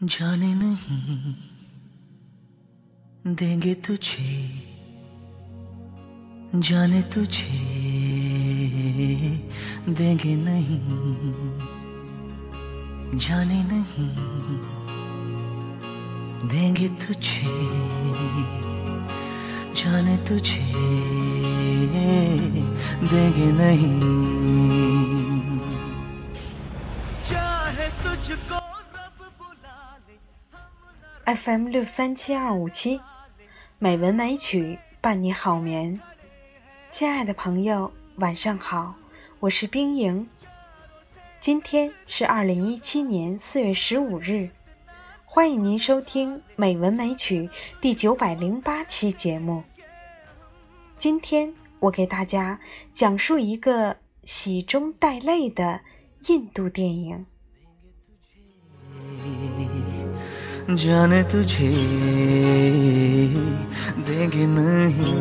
जाने नहीं। देंगे तुझे, जाने तुझे, देंगे नहीं। जाने नहीं, देंगे तुझे, जाने तुझे, देंगे नहीं। चाहे तुझको FM 六三七二五七，美文美曲伴你好眠。亲爱的朋友，晚上好，我是冰莹。今天是二零一七年四月十五日，欢迎您收听《美文美曲》第九百零八期节目。今天我给大家讲述一个喜中带泪的印度电影。जाने तुझे देंगे नहीं।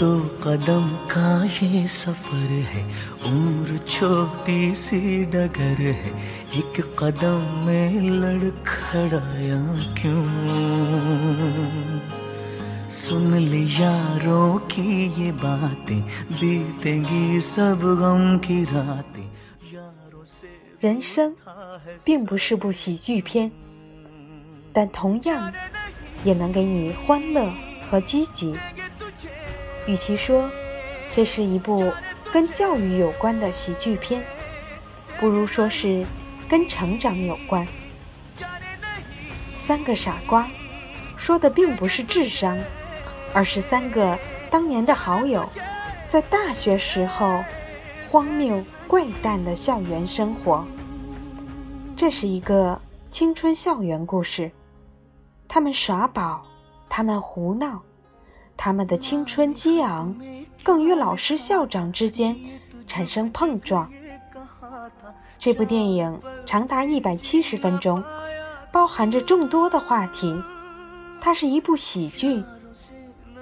दो कदम का ये सफ़र है, उम्र छोटी सी डगर है। एक कदम में लड़खड़ाया क्यों? सुन ले यारों की ये बातें बीतेंगी सब गम की रातें यारों से 人生并不是部喜剧片，但同样也能给你欢乐和积极。与其说这是一部跟教育有关的喜剧片，不如说是跟成长有关。三个傻瓜说的并不是智商， 而是三个当年的好友在大学时候荒谬怪诞的校园生活。这是一个青春校园故事，他们耍宝，他们胡闹，他们的青春激昂，更与老师、校长之间产生碰撞。这部电影长达一百七十分钟，包含着众多的话题。它是一部喜剧，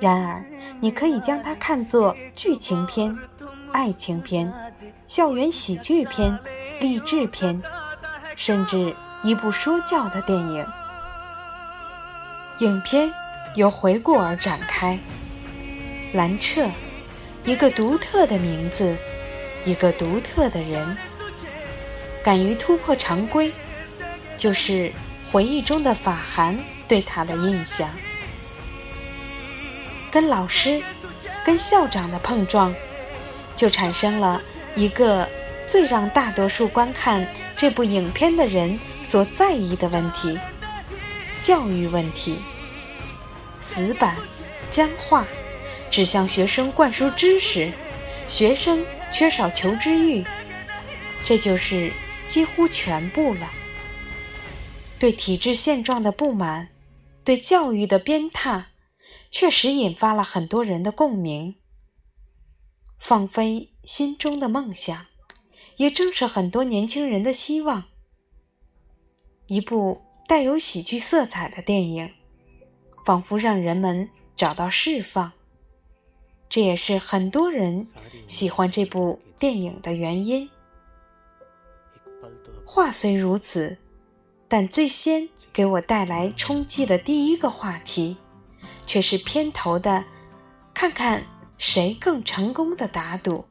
然而你可以将它看作剧情片、爱情片、校园喜剧片、励志片，甚至一部说教的电影。影片由回顾而展开。兰彻，一个独特的名字，一个独特的人，敢于突破常规，就是回忆中的法涵对他的印象。跟老师、跟校长的碰撞，就产生了一个最让大多数观看这部影片的人所在意的问题——教育问题。死板、僵化，只向学生灌输知识，学生缺少求知欲，这就是几乎全部了。对体制现状的不满，对教育的鞭挞，确实引发了很多人的共鸣。放飞心中的梦想，也正是很多年轻人的希望。一部带有喜剧色彩的电影，仿佛让人们找到释放。这也是很多人喜欢这部电影的原因。话虽如此，但最先给我带来冲击的第一个话题，却是片头的“看看谁更成功”的打赌。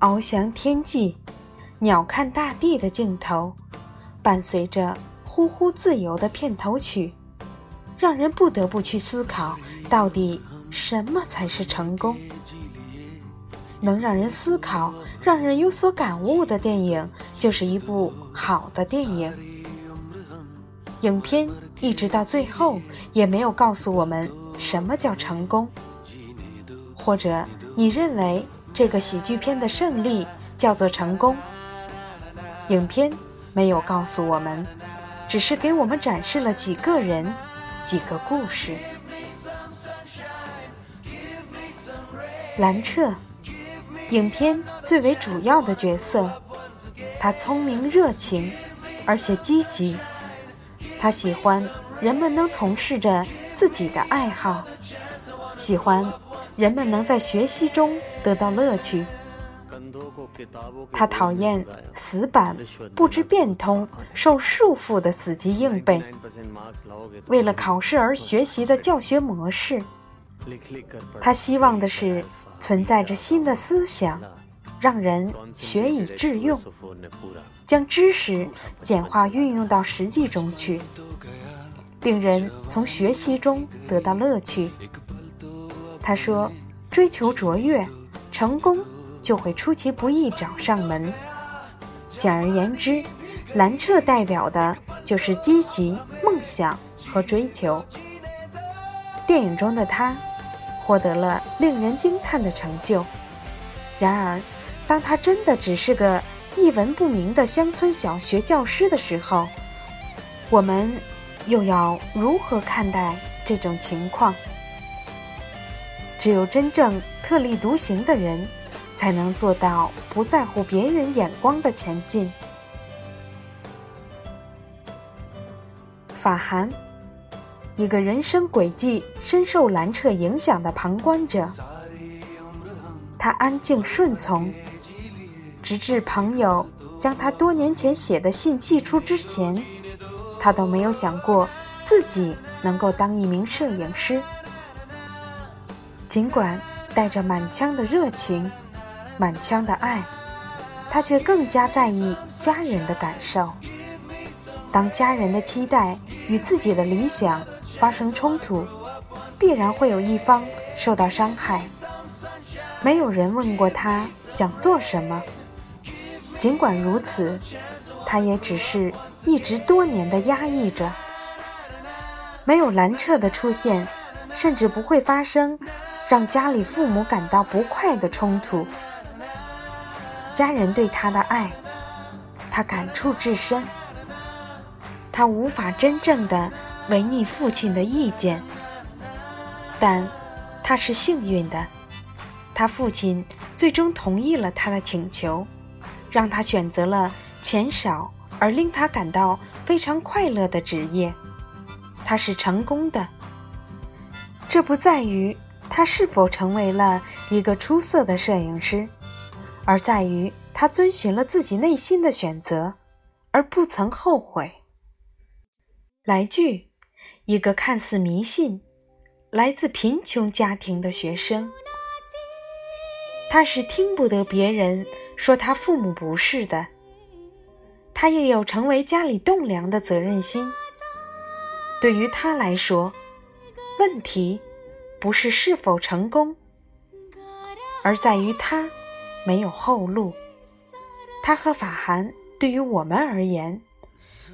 翱翔天际，鸟瞰大地的镜头，伴随着呼呼自由的片头曲，让人不得不去思考，到底什么才是成功？能让人思考、让人有所感悟的电影，就是一部好的电影。影片一直到最后也没有告诉我们什么叫成功，或者你认为这个喜剧片的胜利叫做成功？影片没有告诉我们，只是给我们展示了几个人、几个故事。兰彻。影片最为主要的角色，他聪明热情，而且积极。他喜欢人们能从事着自己的爱好，喜欢人们能在学习中得到乐趣。他讨厌死板、不知变通、受束缚的死记硬背，为了考试而学习的教学模式。他希望的是存在着新的思想，让人学以致用，将知识简化运用到实际中去，令人从学习中得到乐趣。他说：“追求卓越，成功。”就会出其不意找上门。简而言之，蓝彻代表的就是积极、梦想和追求。电影中的他获得了令人惊叹的成就。然而，当他真的只是个一文不名的乡村小学教师的时候，我们又要如何看待这种情况？只有真正特立独行的人。才能做到不在乎别人眼光的前进。法寒，一个人生轨迹深受蓝彻影响的旁观者，他安静顺从，直至朋友将他多年前写的信寄出之前，他都没有想过自己能够当一名摄影师。尽管带着满腔的热情。满腔的爱，他却更加在意家人的感受。当家人的期待与自己的理想发生冲突，必然会有一方受到伤害。没有人问过他想做什么，尽管如此，他也只是一直多年的压抑着。没有蓝彻的出现，甚至不会发生让家里父母感到不快的冲突。家人对他的爱，他感触至深。他无法真正的违逆父亲的意见，但他是幸运的，他父亲最终同意了他的请求，让他选择了钱少而令他感到非常快乐的职业。他是成功的，这不在于他是否成为了一个出色的摄影师。而在于他遵循了自己内心的选择，而不曾后悔。来句，一个看似迷信、来自贫穷家庭的学生，他是听不得别人说他父母不是的。他也有成为家里栋梁的责任心。对于他来说，问题不是是否成功，而在于他。没有后路，他和法涵对于我们而言，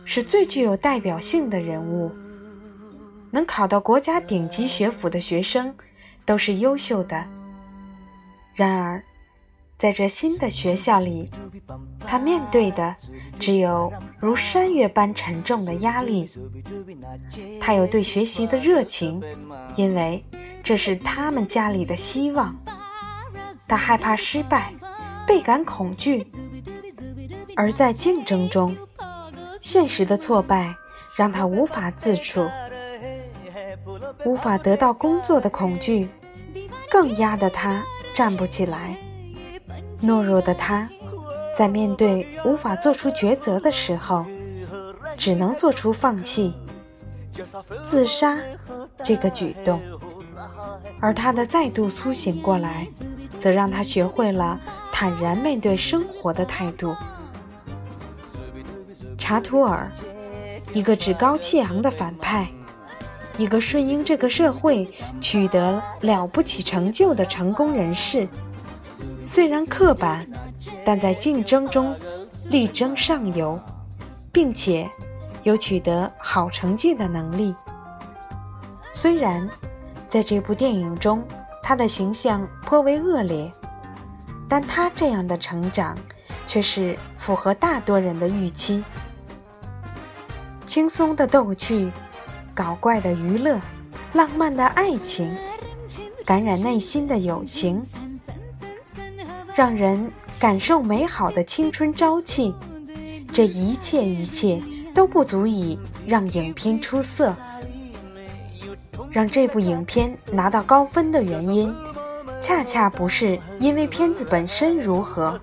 是最具有代表性的人物。能考到国家顶级学府的学生，都是优秀的。然而，在这新的学校里，他面对的只有如山岳般沉重的压力。他有对学习的热情，因为这是他们家里的希望。他害怕失败。倍感恐惧，而在竞争中，现实的挫败让他无法自处，无法得到工作的恐惧更压得他站不起来。懦弱的他，在面对无法做出抉择的时候，只能做出放弃、自杀这个举动。而他的再度苏醒过来，则让他学会了。坦然面对生活的态度。查图尔，一个趾高气昂的反派，一个顺应这个社会取得了不起成就的成功人士。虽然刻板，但在竞争中力争上游，并且有取得好成绩的能力。虽然在这部电影中，他的形象颇为恶劣。但他这样的成长，却是符合大多人的预期。轻松的逗趣，搞怪的娱乐，浪漫的爱情，感染内心的友情，让人感受美好的青春朝气。这一切一切都不足以让影片出色。让这部影片拿到高分的原因。恰恰不是因为片子本身如何，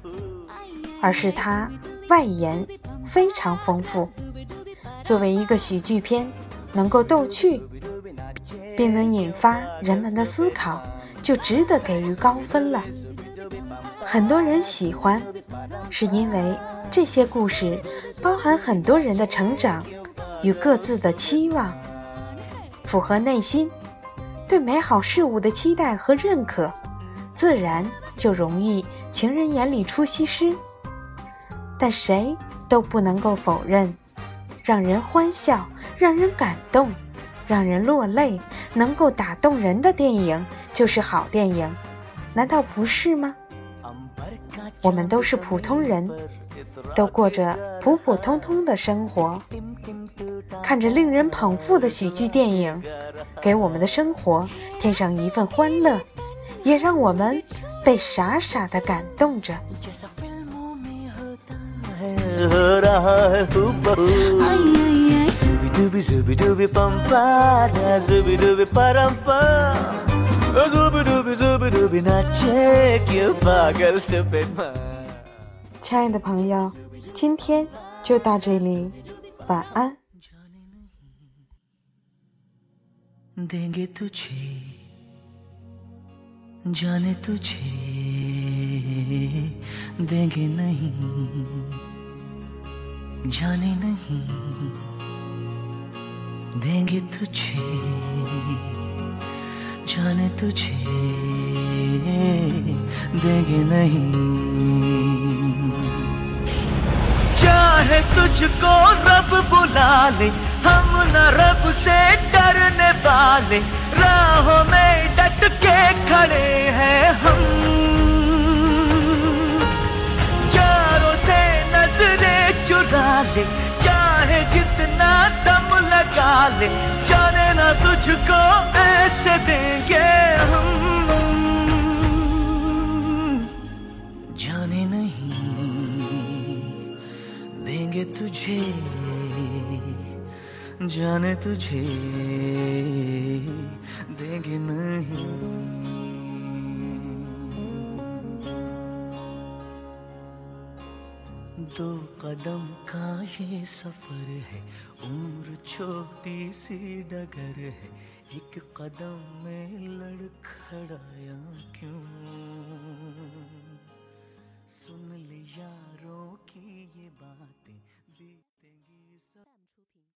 而是它外延非常丰富。作为一个喜剧片，能够逗趣，并能引发人们的思考，就值得给予高分了。很多人喜欢，是因为这些故事包含很多人的成长与各自的期望，符合内心对美好事物的期待和认可，自然就容易情人眼里出西施。但谁都不能够否认，让人欢笑、让人感动、让人落泪、能够打动人的电影就是好电影，难道不是吗？我们都是普通人，都过着普普通通的生活，看着令人捧腹的喜剧电影，给我们的生活添上一份欢乐，也让我们被傻傻的感动着。亲爱的朋友，今天就到这里，晚安。जाने तुझे देंगे नहीं चाहे तुझको रब बुला ले, हम न रब से डरने वाले, राहों में डट के खड़े हैं हम। यारों से नज़रें चुरा ले लगा जाने ना तुझको ऐसे देंगे हम जाने नहीं देंगे तुझे जाने तुझे देंगे नहीं दो कदम का ये सफ़र है। उम्र छोटी सी डगर है। एक कदम में लड़खड़ाया क्यों? सुन ले यारों की ये बात।